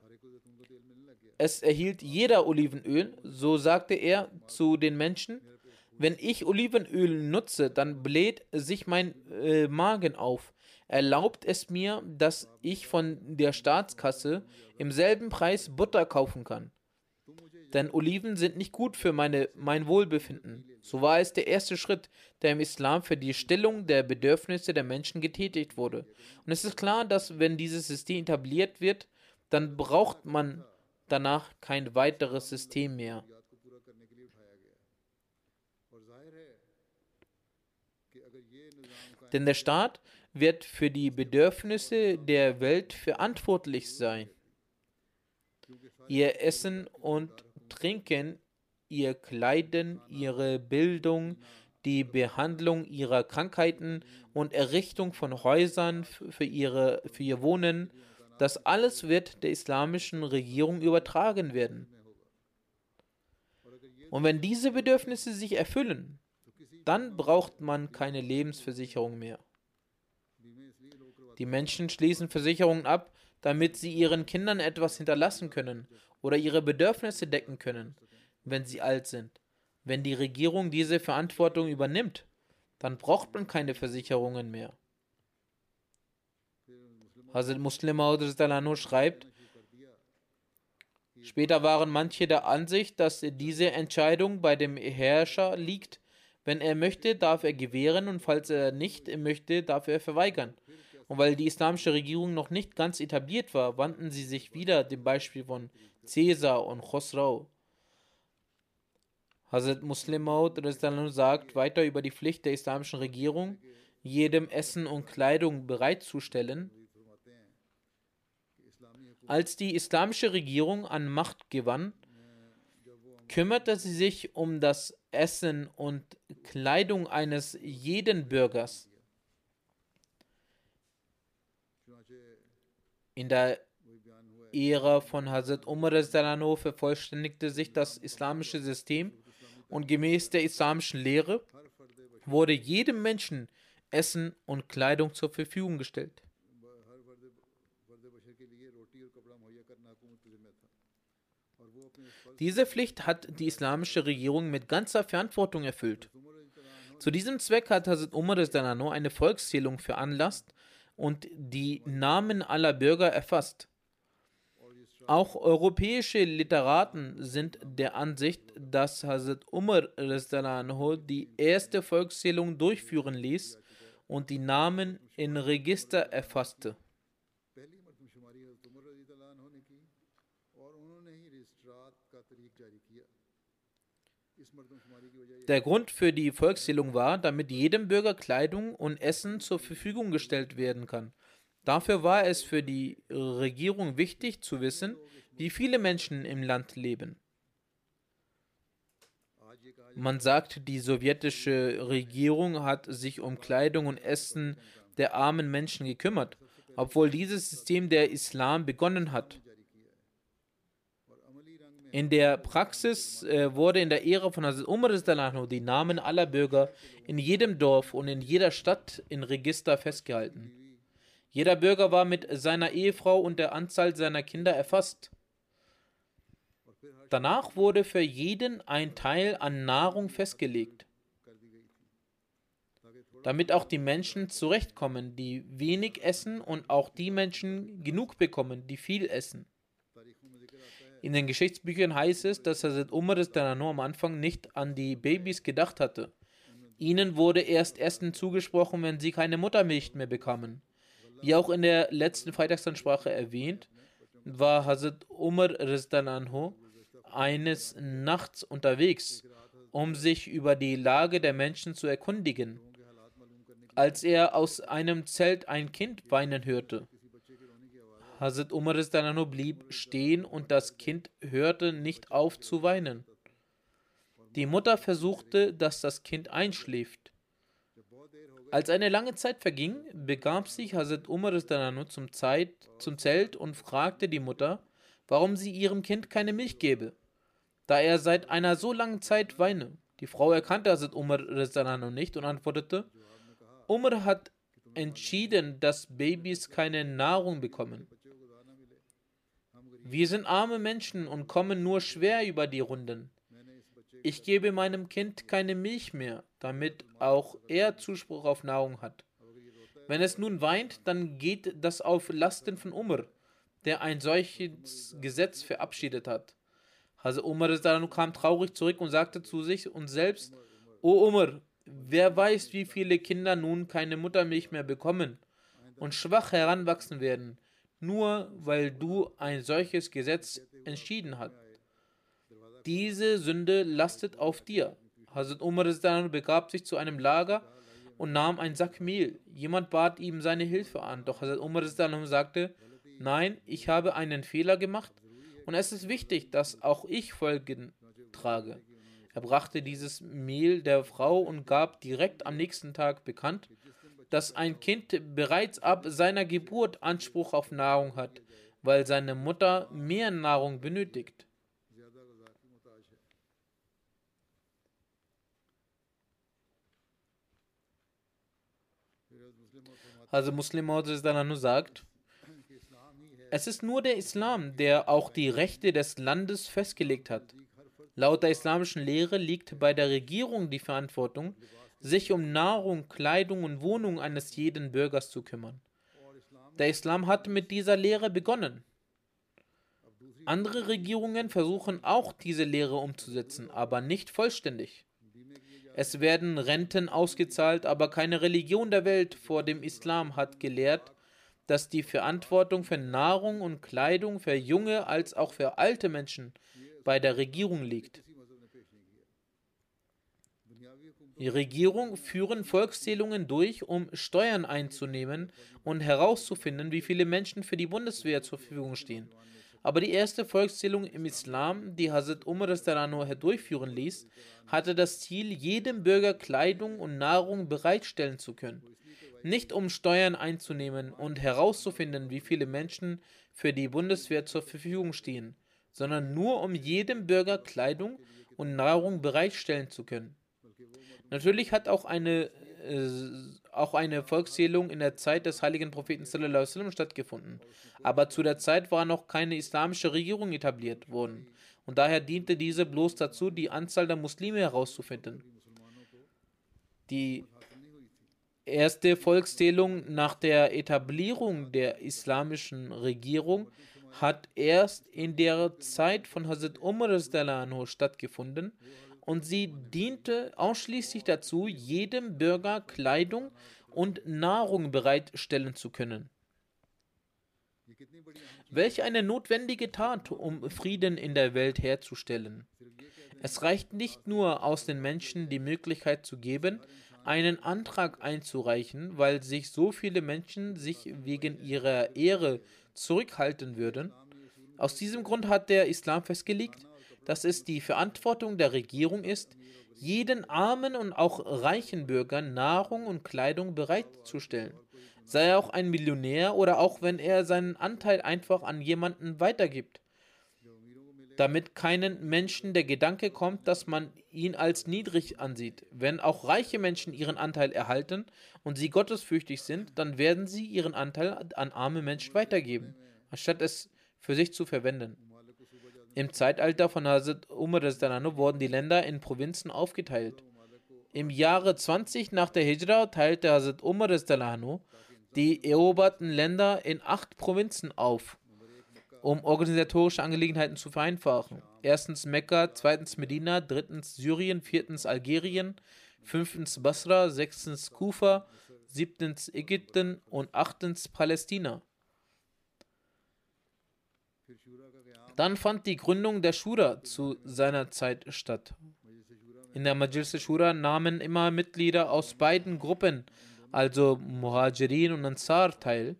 es erhielt jeder Olivenöl, so sagte er zu den Menschen, wenn ich Olivenöl nutze, dann bläht sich mein äh, Magen auf. Erlaubt es mir, dass ich von der Staatskasse im selben Preis Butter kaufen kann denn Oliven sind nicht gut für meine, mein Wohlbefinden. So war es der erste Schritt, der im Islam für die Stellung der Bedürfnisse der Menschen getätigt wurde. Und es ist klar, dass wenn dieses System etabliert wird, dann braucht man danach kein weiteres System mehr. Denn der Staat wird für die Bedürfnisse der Welt verantwortlich sein. Ihr Essen und Trinken, ihr Kleiden, ihre Bildung, die Behandlung ihrer Krankheiten und Errichtung von Häusern für, ihre, für ihr Wohnen, das alles wird der islamischen Regierung übertragen werden. Und wenn diese Bedürfnisse sich erfüllen, dann braucht man keine Lebensversicherung mehr. Die Menschen schließen Versicherungen ab, damit sie ihren Kindern etwas hinterlassen können oder ihre Bedürfnisse decken können, wenn sie alt sind. Wenn die Regierung diese Verantwortung übernimmt, dann braucht man keine Versicherungen mehr. Hazrat Muslim schreibt, Später waren manche der Ansicht, dass diese Entscheidung bei dem Herrscher liegt. Wenn er möchte, darf er gewähren und falls er nicht möchte, darf er verweigern. Und weil die islamische Regierung noch nicht ganz etabliert war, wandten sie sich wieder dem Beispiel von Caesar und Khosrau. Hazrat Muslim Maud sagt weiter über die Pflicht der islamischen Regierung, jedem Essen und Kleidung bereitzustellen. Als die islamische Regierung an Macht gewann, kümmerte sie sich um das Essen und Kleidung eines jeden Bürgers. In der Ära von Hazrat Umar vervollständigte sich das islamische System und gemäß der islamischen Lehre wurde jedem Menschen Essen und Kleidung zur Verfügung gestellt. Diese Pflicht hat die islamische Regierung mit ganzer Verantwortung erfüllt. Zu diesem Zweck hat Hazrat Umar eine Volkszählung veranlasst und die Namen aller Bürger erfasst. Auch europäische Literaten sind der Ansicht, dass Hazrat Umar die erste Volkszählung durchführen ließ und die Namen in Register erfasste. Der Grund für die Volkszählung war, damit jedem Bürger Kleidung und Essen zur Verfügung gestellt werden kann. Dafür war es für die Regierung wichtig zu wissen, wie viele Menschen im Land leben. Man sagt, die sowjetische Regierung hat sich um Kleidung und Essen der armen Menschen gekümmert, obwohl dieses System der Islam begonnen hat. In der Praxis äh, wurde in der Ära von Hazrat Umar die Namen aller Bürger in jedem Dorf und in jeder Stadt in Register festgehalten. Jeder Bürger war mit seiner Ehefrau und der Anzahl seiner Kinder erfasst. Danach wurde für jeden ein Teil an Nahrung festgelegt, damit auch die Menschen zurechtkommen, die wenig essen und auch die Menschen genug bekommen, die viel essen. In den Geschichtsbüchern heißt es, dass Hazrat Umar Danano am Anfang nicht an die Babys gedacht hatte. Ihnen wurde erst Essen zugesprochen, wenn sie keine Muttermilch mehr bekamen. Wie auch in der letzten Freitagsansprache erwähnt, war Hazrat Umar Rizdananho eines Nachts unterwegs, um sich über die Lage der Menschen zu erkundigen. Als er aus einem Zelt ein Kind weinen hörte, Hazrat Umar blieb stehen und das Kind hörte nicht auf zu weinen. Die Mutter versuchte, dass das Kind einschläft. Als eine lange Zeit verging, begab sich Hazrat Umar zum, Zeit, zum Zelt und fragte die Mutter, warum sie ihrem Kind keine Milch gebe, da er seit einer so langen Zeit weine. Die Frau erkannte Hazrat Umar nicht und antwortete, Umar hat entschieden, dass Babys keine Nahrung bekommen. Wir sind arme Menschen und kommen nur schwer über die Runden. Ich gebe meinem Kind keine Milch mehr, damit auch er Zuspruch auf Nahrung hat. Wenn es nun weint, dann geht das auf Lasten von Umar, der ein solches Gesetz verabschiedet hat. Also Umar kam traurig zurück und sagte zu sich und selbst, O Umar, wer weiß, wie viele Kinder nun keine Muttermilch mehr bekommen und schwach heranwachsen werden nur weil du ein solches Gesetz entschieden hast. Diese Sünde lastet auf dir. Hazrat Umar begab sich zu einem Lager und nahm einen Sack Mehl. Jemand bat ihm seine Hilfe an, doch Hazrat Umar sagte, nein, ich habe einen Fehler gemacht und es ist wichtig, dass auch ich Folgen trage. Er brachte dieses Mehl der Frau und gab direkt am nächsten Tag bekannt, dass ein Kind bereits ab seiner Geburt Anspruch auf Nahrung hat, weil seine Mutter mehr Nahrung benötigt. Also Muslim nur sagt, es ist nur der Islam, der auch die Rechte des Landes festgelegt hat. Laut der islamischen Lehre liegt bei der Regierung die Verantwortung, sich um Nahrung, Kleidung und Wohnung eines jeden Bürgers zu kümmern. Der Islam hat mit dieser Lehre begonnen. Andere Regierungen versuchen auch diese Lehre umzusetzen, aber nicht vollständig. Es werden Renten ausgezahlt, aber keine Religion der Welt vor dem Islam hat gelehrt, dass die Verantwortung für Nahrung und Kleidung für junge als auch für alte Menschen bei der Regierung liegt. Die Regierung führen Volkszählungen durch, um Steuern einzunehmen und herauszufinden, wie viele Menschen für die Bundeswehr zur Verfügung stehen. Aber die erste Volkszählung im Islam, die Hazrat Umar durchführen ließ, hatte das Ziel, jedem Bürger Kleidung und Nahrung bereitstellen zu können. Nicht um Steuern einzunehmen und herauszufinden, wie viele Menschen für die Bundeswehr zur Verfügung stehen, sondern nur um jedem Bürger Kleidung und Nahrung bereitstellen zu können. Natürlich hat auch eine, äh, auch eine Volkszählung in der Zeit des heiligen Propheten sallam, stattgefunden. Aber zu der Zeit war noch keine islamische Regierung etabliert worden. und daher diente diese bloß dazu, die Anzahl der Muslime herauszufinden. Die erste Volkszählung nach der Etablierung der islamischen Regierung hat erst in der Zeit von Hazrat Umar stattgefunden und sie diente ausschließlich dazu, jedem Bürger Kleidung und Nahrung bereitstellen zu können. Welch eine notwendige Tat, um Frieden in der Welt herzustellen. Es reicht nicht nur aus den Menschen die Möglichkeit zu geben, einen Antrag einzureichen, weil sich so viele Menschen sich wegen ihrer Ehre zurückhalten würden. Aus diesem Grund hat der Islam festgelegt, dass es die Verantwortung der Regierung ist, jeden armen und auch reichen Bürger Nahrung und Kleidung bereitzustellen. Sei er auch ein Millionär oder auch wenn er seinen Anteil einfach an jemanden weitergibt damit keinen Menschen der Gedanke kommt, dass man ihn als niedrig ansieht. Wenn auch reiche Menschen ihren Anteil erhalten und sie gottesfürchtig sind, dann werden sie ihren Anteil an arme Menschen weitergeben, anstatt es für sich zu verwenden. Im Zeitalter von Hazrat Umar wurden die Länder in Provinzen aufgeteilt. Im Jahre 20 nach der Hijra teilte Hazrat Umar die eroberten Länder in acht Provinzen auf um organisatorische Angelegenheiten zu vereinfachen. Erstens Mekka, zweitens Medina, drittens Syrien, viertens Algerien, fünftens Basra, sechstens Kufa, siebtens Ägypten und achtens Palästina. Dann fand die Gründung der Shura zu seiner Zeit statt. In der Majlis Shura nahmen immer Mitglieder aus beiden Gruppen, also Muhajirin und Ansar, teil.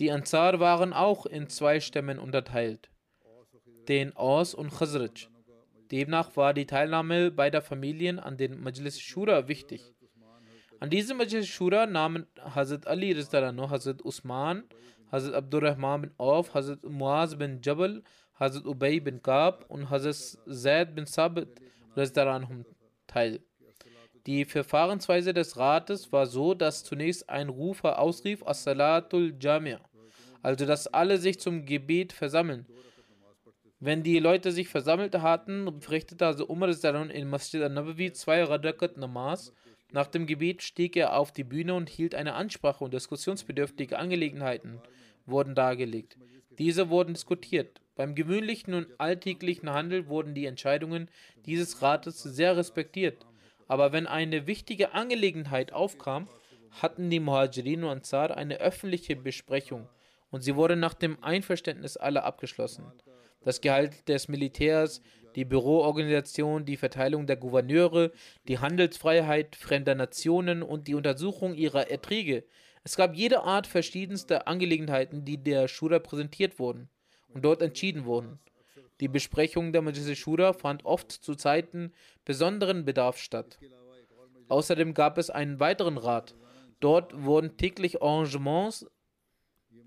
Die Ansar waren auch in zwei Stämmen unterteilt, den Aus und Khazraj. Demnach war die Teilnahme beider Familien an den Majlis Shura wichtig. An diesem Majlis Shura nahmen Hazrat Ali, Hazrat Usman, Hazrat Abdurrahman bin Auf, Hazrat Muaz bin Jabal, Hazrat Ubay bin Kaab und Hazrat Zaid bin Sabit teil. Die Verfahrensweise des Rates war so, dass zunächst ein Rufer ausrief As-Salatul Jamia, also dass alle sich zum Gebet versammeln. Wenn die Leute sich versammelt hatten, verrichtete also Umar in Masjid al-Nabawi zwei Radakat Namas. Nach dem Gebet stieg er auf die Bühne und hielt eine Ansprache und diskussionsbedürftige Angelegenheiten wurden dargelegt. Diese wurden diskutiert. Beim gewöhnlichen und alltäglichen Handel wurden die Entscheidungen dieses Rates sehr respektiert. Aber wenn eine wichtige Angelegenheit aufkam, hatten die Muhajirin und Ansar eine öffentliche Besprechung und sie wurde nach dem Einverständnis aller abgeschlossen. Das Gehalt des Militärs, die Büroorganisation, die Verteilung der Gouverneure, die Handelsfreiheit fremder Nationen und die Untersuchung ihrer Erträge. Es gab jede Art verschiedenster Angelegenheiten, die der Shura präsentiert wurden und dort entschieden wurden. Die Besprechung der Majlis Shura fand oft zu Zeiten besonderen Bedarfs statt. Außerdem gab es einen weiteren Rat. Dort wurden täglich Arrangements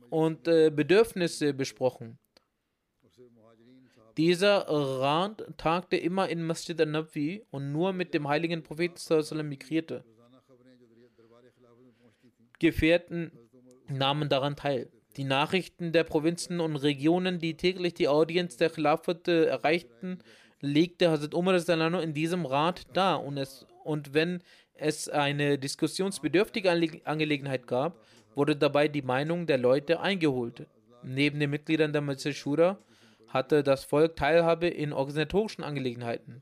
und äh, Bedürfnisse besprochen. Dieser Rat tagte immer in Masjid al-Nabwi und nur mit dem heiligen Propheten migrierte. Gefährten nahmen daran teil. Die Nachrichten der Provinzen und Regionen, die täglich die Audienz der Khilafat erreichten, legte Hazrat Umar in diesem Rat dar. Und, es, und wenn es eine diskussionsbedürftige Angelegenheit gab, wurde dabei die Meinung der Leute eingeholt. Neben den Mitgliedern der Shura hatte das Volk Teilhabe in organisatorischen Angelegenheiten.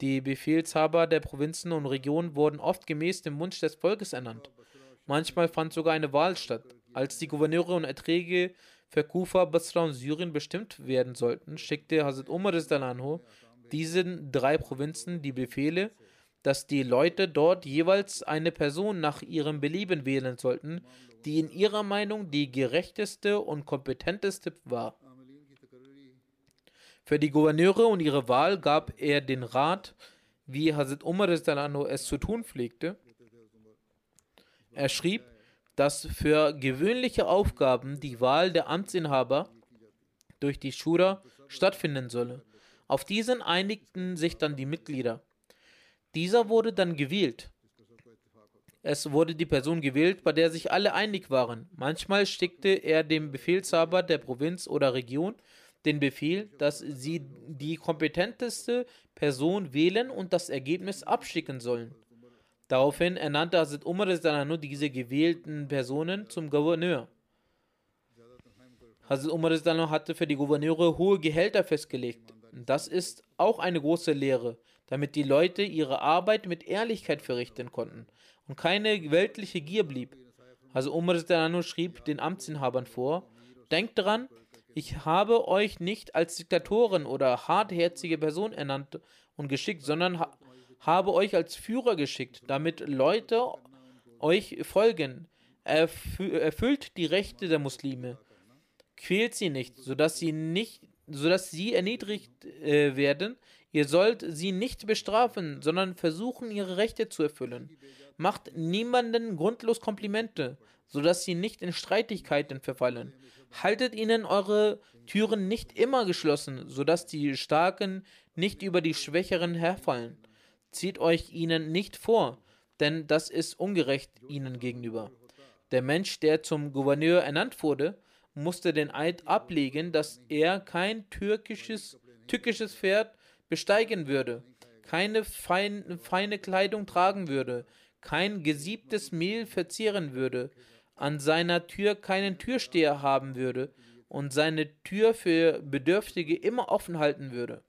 Die Befehlshaber der Provinzen und Regionen wurden oft gemäß dem Wunsch des Volkes ernannt. Manchmal fand sogar eine Wahl statt. Als die Gouverneure und Erträge für Kufa, Basra und Syrien bestimmt werden sollten, schickte Hazrat Umar diesen drei Provinzen die Befehle, dass die Leute dort jeweils eine Person nach ihrem Belieben wählen sollten, die in ihrer Meinung die gerechteste und kompetenteste war. Für die Gouverneure und ihre Wahl gab er den Rat, wie Hazrat Umar es zu tun pflegte. Er schrieb, dass für gewöhnliche Aufgaben die Wahl der Amtsinhaber durch die Shura stattfinden solle. Auf diesen einigten sich dann die Mitglieder. Dieser wurde dann gewählt. Es wurde die Person gewählt, bei der sich alle einig waren. Manchmal schickte er dem Befehlshaber der Provinz oder Region den Befehl, dass sie die kompetenteste Person wählen und das Ergebnis abschicken sollen. Daraufhin ernannte Hazrat Umar nur diese gewählten Personen zum Gouverneur. Hazrat Umar hatte für die Gouverneure hohe Gehälter festgelegt. Das ist auch eine große Lehre, damit die Leute ihre Arbeit mit Ehrlichkeit verrichten konnten und keine weltliche Gier blieb. Also Umar schrieb den Amtsinhabern vor, denkt daran, ich habe euch nicht als Diktatoren oder hartherzige Person ernannt und geschickt, sondern ha habe euch als Führer geschickt, damit Leute euch folgen. Erfü erfüllt die Rechte der Muslime. Quält sie nicht, sodass sie nicht, sodass sie erniedrigt äh, werden. Ihr sollt sie nicht bestrafen, sondern versuchen, ihre Rechte zu erfüllen. Macht niemanden grundlos Komplimente, sodass sie nicht in Streitigkeiten verfallen. Haltet ihnen eure Türen nicht immer geschlossen, sodass die Starken nicht über die Schwächeren herfallen. Zieht euch ihnen nicht vor, denn das ist ungerecht ihnen gegenüber. Der Mensch, der zum Gouverneur ernannt wurde, musste den Eid ablegen, dass er kein türkisches, tückisches Pferd besteigen würde, keine fein, feine Kleidung tragen würde, kein gesiebtes Mehl verzehren würde, an seiner Tür keinen Türsteher haben würde und seine Tür für Bedürftige immer offen halten würde.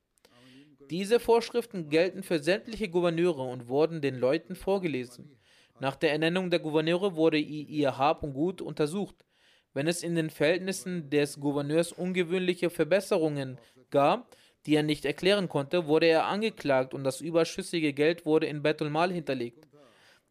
Diese Vorschriften gelten für sämtliche Gouverneure und wurden den Leuten vorgelesen. Nach der Ernennung der Gouverneure wurde ihr Hab und Gut untersucht. Wenn es in den Verhältnissen des Gouverneurs ungewöhnliche Verbesserungen gab, die er nicht erklären konnte, wurde er angeklagt und das überschüssige Geld wurde in Betul Mal hinterlegt.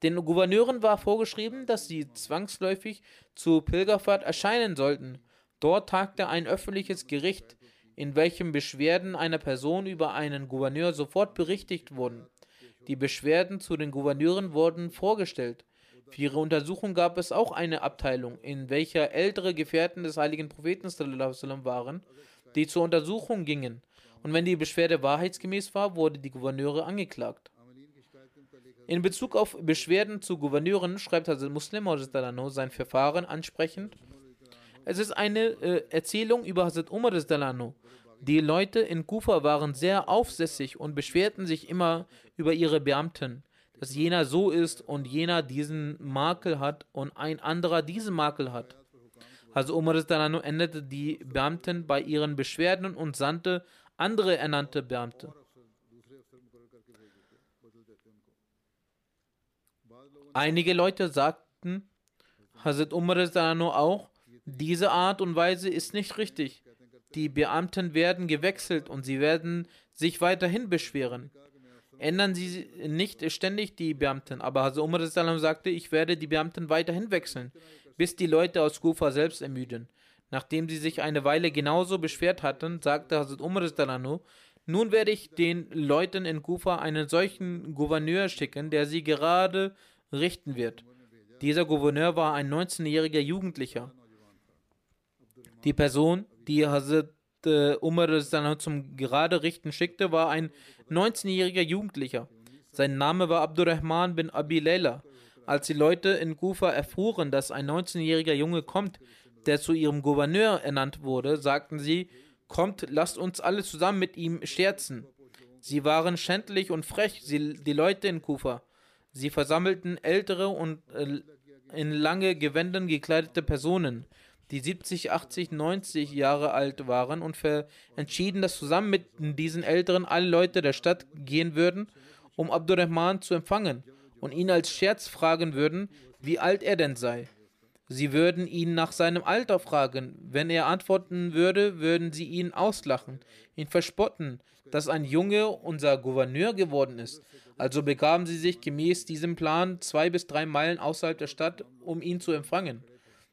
Den Gouverneuren war vorgeschrieben, dass sie zwangsläufig zur Pilgerfahrt erscheinen sollten. Dort tagte ein öffentliches Gericht, in welchem Beschwerden einer Person über einen Gouverneur sofort berichtigt wurden. Die Beschwerden zu den Gouverneuren wurden vorgestellt. Für ihre Untersuchung gab es auch eine Abteilung, in welcher ältere Gefährten des heiligen Propheten waren, die zur Untersuchung gingen. Und wenn die Beschwerde wahrheitsgemäß war, wurde die Gouverneure angeklagt. In Bezug auf Beschwerden zu Gouverneuren schreibt Hazrat Muslim sein Verfahren ansprechend. Es ist eine äh, Erzählung über Hazrat Umar Die Leute in Kufa waren sehr aufsässig und beschwerten sich immer über ihre Beamten, dass jener so ist und jener diesen Makel hat und ein anderer diesen Makel hat. Hazrat Umar änderte die Beamten bei ihren Beschwerden und sandte andere ernannte Beamte. Einige Leute sagten, Hazrat Umar auch, diese Art und Weise ist nicht richtig. Die Beamten werden gewechselt und sie werden sich weiterhin beschweren. Ändern Sie nicht ständig die Beamten. Aber Hazrat Umar sagte, ich werde die Beamten weiterhin wechseln, bis die Leute aus Kufa selbst ermüden. Nachdem sie sich eine Weile genauso beschwert hatten, sagte Hazrat Umar nun werde ich den Leuten in Kufa einen solchen Gouverneur schicken, der sie gerade richten wird. Dieser Gouverneur war ein 19-jähriger Jugendlicher. Die Person, die Hazrat äh, Umar zum gerade Richten schickte, war ein 19-jähriger Jugendlicher. Sein Name war Abdurrahman bin Abi Layla. Als die Leute in Kufa erfuhren, dass ein 19-jähriger Junge kommt, der zu ihrem Gouverneur ernannt wurde, sagten sie, kommt, lasst uns alle zusammen mit ihm scherzen. Sie waren schändlich und frech, sie, die Leute in Kufa. Sie versammelten ältere und äh, in lange Gewändern gekleidete Personen, die 70, 80, 90 Jahre alt waren und entschieden, dass zusammen mit diesen Älteren alle Leute der Stadt gehen würden, um Abdurrahman zu empfangen und ihn als Scherz fragen würden, wie alt er denn sei. Sie würden ihn nach seinem Alter fragen. Wenn er antworten würde, würden sie ihn auslachen, ihn verspotten, dass ein Junge unser Gouverneur geworden ist. Also begaben sie sich gemäß diesem Plan zwei bis drei Meilen außerhalb der Stadt, um ihn zu empfangen.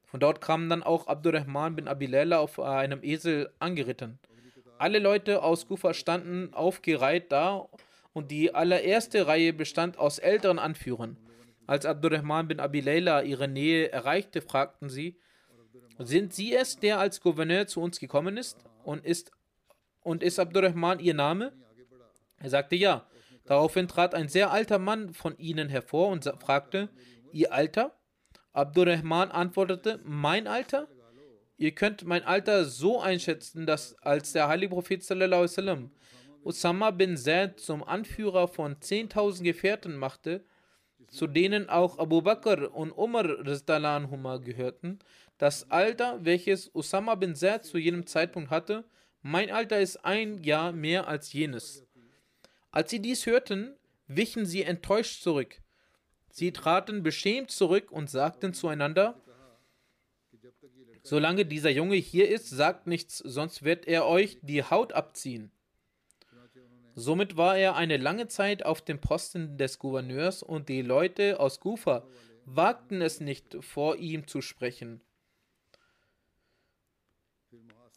Von dort kam dann auch Abdurrahman bin Abilela auf einem Esel angeritten. Alle Leute aus Kufa standen aufgereiht da und die allererste Reihe bestand aus älteren Anführern. Als Abdurrahman bin Abilela ihre Nähe erreichte, fragten sie, sind Sie es, der als Gouverneur zu uns gekommen ist? Und ist, und ist Abdurrahman Ihr Name? Er sagte ja. Daraufhin trat ein sehr alter Mann von ihnen hervor und fragte, Ihr Alter? Abdurrahman antwortete, Mein Alter? Ihr könnt mein Alter so einschätzen, dass als der heilige Prophet sallallahu wasallam Usama bin Zaid zum Anführer von 10.000 Gefährten machte, zu denen auch Abu Bakr und Umar Rizdalanhuma gehörten, das Alter, welches Usama bin Zaid zu jenem Zeitpunkt hatte, mein Alter ist ein Jahr mehr als jenes. Als sie dies hörten, wichen sie enttäuscht zurück. Sie traten beschämt zurück und sagten zueinander, Solange dieser Junge hier ist, sagt nichts, sonst wird er euch die Haut abziehen. Somit war er eine lange Zeit auf dem Posten des Gouverneurs und die Leute aus Kufa wagten es nicht, vor ihm zu sprechen.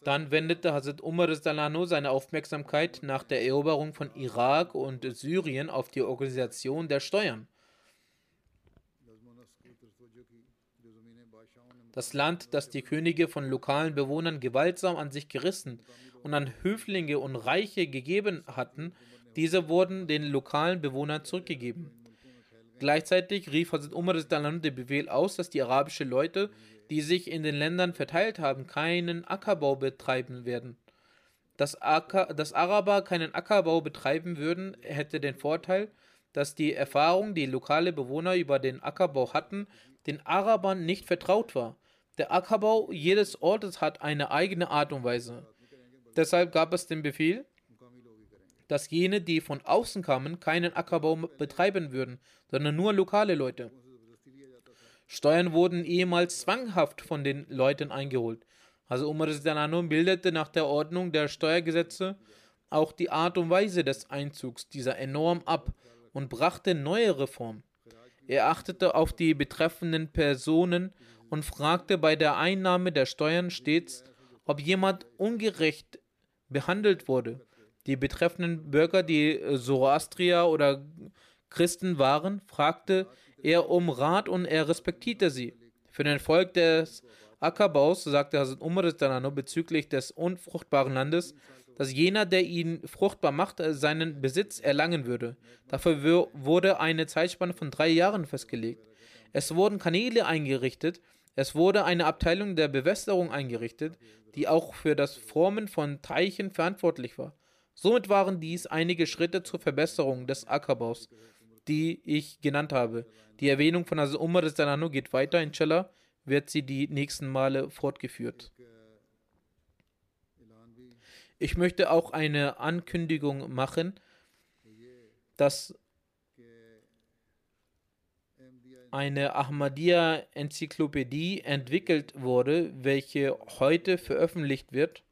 Dann wendete Hazrat Umar seine Aufmerksamkeit nach der Eroberung von Irak und Syrien auf die Organisation der Steuern. Das Land, das die Könige von lokalen Bewohnern gewaltsam an sich gerissen und an Höflinge und Reiche gegeben hatten, diese wurden den lokalen Bewohnern zurückgegeben. Gleichzeitig rief Hazrat Umar den Befehl aus, dass die arabischen Leute, die sich in den Ländern verteilt haben, keinen Ackerbau betreiben werden. Dass, Acker, dass Araber keinen Ackerbau betreiben würden, hätte den Vorteil, dass die Erfahrung, die lokale Bewohner über den Ackerbau hatten, den Arabern nicht vertraut war. Der Ackerbau jedes Ortes hat eine eigene Art und Weise. Deshalb gab es den Befehl, dass jene, die von außen kamen, keinen Ackerbau betreiben würden, sondern nur lokale Leute. Steuern wurden ehemals zwanghaft von den Leuten eingeholt. Also Umar bildete nach der Ordnung der Steuergesetze auch die Art und Weise des Einzugs dieser enorm ab und brachte neue Reformen. Er achtete auf die betreffenden Personen und fragte bei der Einnahme der Steuern stets, ob jemand ungerecht behandelt wurde. Die betreffenden Bürger, die Zoroastrier oder Christen waren, fragte er um Rat und er respektierte sie. Für den Volk des Ackerbaus sagte Hazrat Umar bezüglich des unfruchtbaren Landes, dass jener, der ihn fruchtbar macht, seinen Besitz erlangen würde. Dafür wurde eine Zeitspanne von drei Jahren festgelegt. Es wurden Kanäle eingerichtet, es wurde eine Abteilung der Bewässerung eingerichtet, die auch für das Formen von Teichen verantwortlich war. Somit waren dies einige Schritte zur Verbesserung des Ackerbaus, die ich genannt habe. Die Erwähnung von Hazrat Umar Zanano geht weiter, inshallah wird sie die nächsten Male fortgeführt. Ich möchte auch eine Ankündigung machen, dass eine Ahmadiyya-Enzyklopädie entwickelt wurde, welche heute veröffentlicht wird.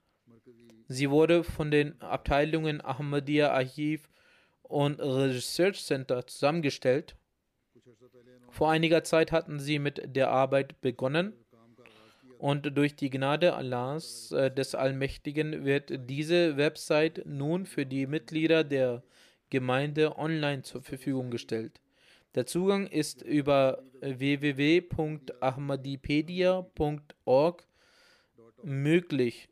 Sie wurde von den Abteilungen Ahmadiyya Archiv und Research Center zusammengestellt. Vor einiger Zeit hatten sie mit der Arbeit begonnen und durch die Gnade Allahs äh, des Allmächtigen wird diese Website nun für die Mitglieder der Gemeinde online zur Verfügung gestellt. Der Zugang ist über www.ahmadipedia.org möglich,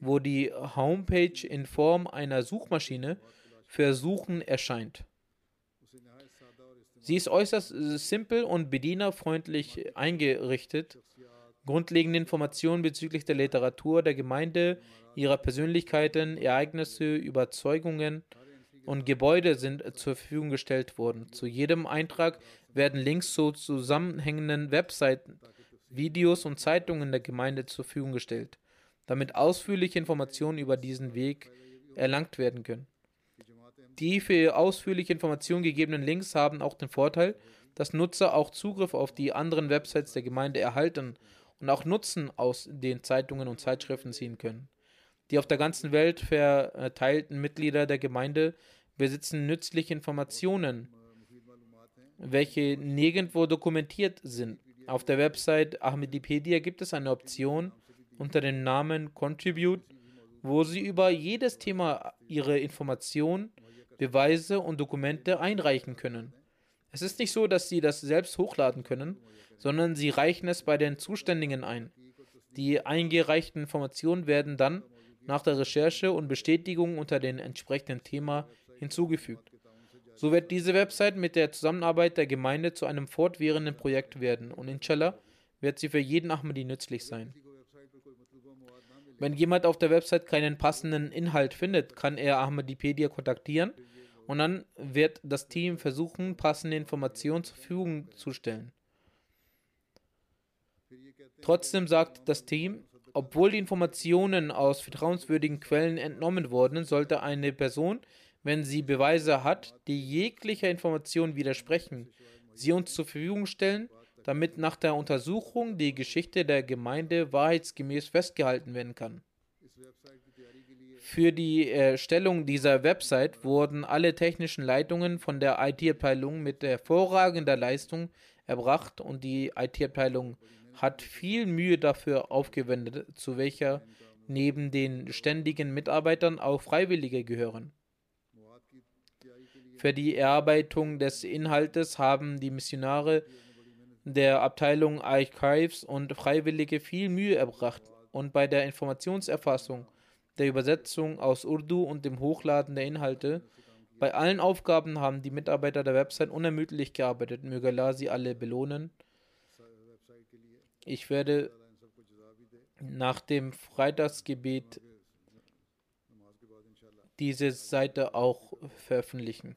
wo die Homepage in Form einer Suchmaschine für Suchen erscheint. Sie ist äußerst simpel und bedienerfreundlich eingerichtet. Grundlegende Informationen bezüglich der Literatur der Gemeinde, ihrer Persönlichkeiten, Ereignisse, Überzeugungen, und Gebäude sind zur Verfügung gestellt worden. Zu jedem Eintrag werden Links zu zusammenhängenden Webseiten, Videos und Zeitungen der Gemeinde zur Verfügung gestellt, damit ausführliche Informationen über diesen Weg erlangt werden können. Die für ausführliche Informationen gegebenen Links haben auch den Vorteil, dass Nutzer auch Zugriff auf die anderen Websites der Gemeinde erhalten und auch Nutzen aus den Zeitungen und Zeitschriften ziehen können. Die auf der ganzen Welt verteilten Mitglieder der Gemeinde besitzen nützliche Informationen, welche nirgendwo dokumentiert sind. Auf der Website Ahmedipedia gibt es eine Option unter dem Namen Contribute, wo Sie über jedes Thema Ihre Informationen, Beweise und Dokumente einreichen können. Es ist nicht so, dass Sie das selbst hochladen können, sondern Sie reichen es bei den Zuständigen ein. Die eingereichten Informationen werden dann nach der Recherche und Bestätigung unter dem entsprechenden Thema hinzugefügt. So wird diese Website mit der Zusammenarbeit der Gemeinde zu einem fortwährenden Projekt werden und inshallah wird sie für jeden Ahmadi nützlich sein. Wenn jemand auf der Website keinen passenden Inhalt findet, kann er Ahmadipedia kontaktieren und dann wird das Team versuchen, passende Informationen zur Verfügung zu stellen. Trotzdem sagt das Team, obwohl die Informationen aus vertrauenswürdigen Quellen entnommen wurden, sollte eine Person, wenn sie Beweise hat, die jeglicher Information widersprechen, sie uns zur Verfügung stellen damit nach der Untersuchung die Geschichte der Gemeinde wahrheitsgemäß festgehalten werden kann. Für die äh, Erstellung dieser Website wurden alle technischen Leitungen von der IT-Abteilung mit hervorragender Leistung erbracht und die IT-Abteilung hat viel Mühe dafür aufgewendet, zu welcher neben den ständigen Mitarbeitern auch Freiwillige gehören. Für die Erarbeitung des Inhaltes haben die Missionare der Abteilung Archives und Freiwillige viel Mühe erbracht und bei der Informationserfassung, der Übersetzung aus Urdu und dem Hochladen der Inhalte. Bei allen Aufgaben haben die Mitarbeiter der Website unermüdlich gearbeitet. Möge Allah sie alle belohnen. Ich werde nach dem Freitagsgebet diese Seite auch veröffentlichen.